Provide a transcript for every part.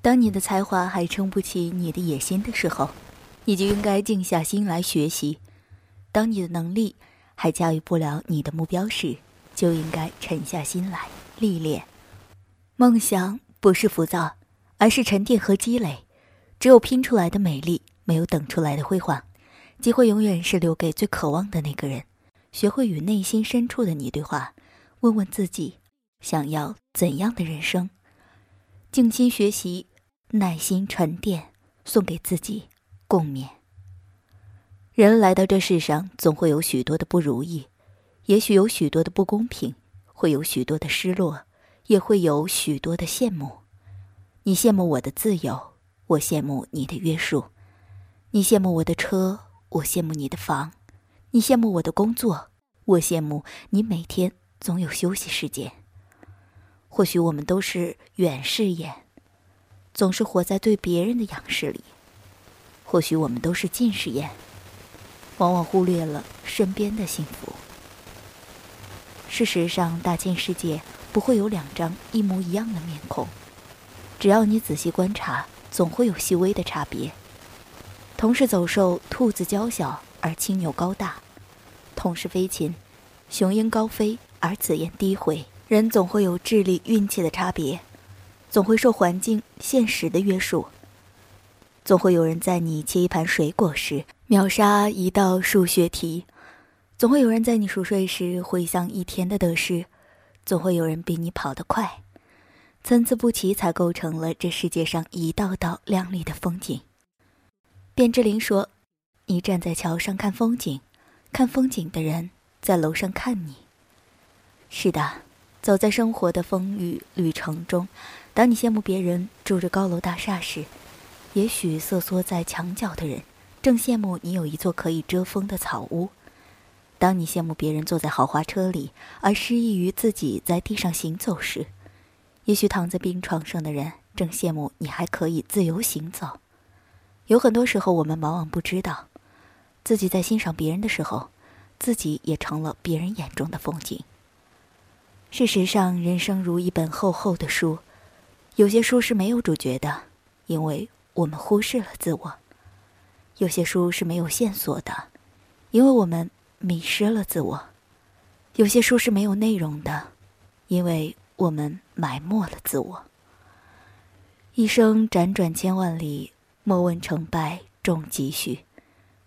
当你的才华还撑不起你的野心的时候，你就应该静下心来学习；当你的能力还驾驭不了你的目标时，就应该沉下心来历练。梦想不是浮躁，而是沉淀和积累。只有拼出来的美丽，没有等出来的辉煌。机会永远是留给最渴望的那个人。学会与内心深处的你对话，问问自己，想要怎样的人生？静心学习，耐心沉淀，送给自己共勉。人来到这世上，总会有许多的不如意，也许有许多的不公平，会有许多的失落，也会有许多的羡慕。你羡慕我的自由，我羡慕你的约束；你羡慕我的车，我羡慕你的房；你羡慕我的工作，我羡慕你每天总有休息时间。或许我们都是远视眼，总是活在对别人的仰视里；或许我们都是近视眼，往往忽略了身边的幸福。事实上，大千世界不会有两张一模一样的面孔，只要你仔细观察，总会有细微的差别。同是走兽，兔子娇小而青牛高大；同是飞禽，雄鹰高飞而紫燕低回。人总会有智力、运气的差别，总会受环境、现实的约束。总会有人在你切一盘水果时秒杀一道数学题，总会有人在你熟睡时回想一天的得失，总会有人比你跑得快。参差不齐，才构成了这世界上一道道亮丽的风景。卞之琳说：“你站在桥上看风景，看风景的人在楼上看你。”是的。走在生活的风雨旅程中，当你羡慕别人住着高楼大厦时，也许瑟缩在墙角的人正羡慕你有一座可以遮风的草屋；当你羡慕别人坐在豪华车里，而失意于自己在地上行走时，也许躺在病床上的人正羡慕你还可以自由行走。有很多时候，我们往往不知道，自己在欣赏别人的时候，自己也成了别人眼中的风景。事实上，人生如一本厚厚的书，有些书是没有主角的，因为我们忽视了自我；有些书是没有线索的，因为我们迷失了自我；有些书是没有内容的，因为我们埋没了自我。一生辗转千万里，莫问成败重几许，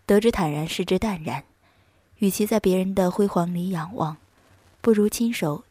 得之坦然，失之淡然。与其在别人的辉煌里仰望，不如亲手。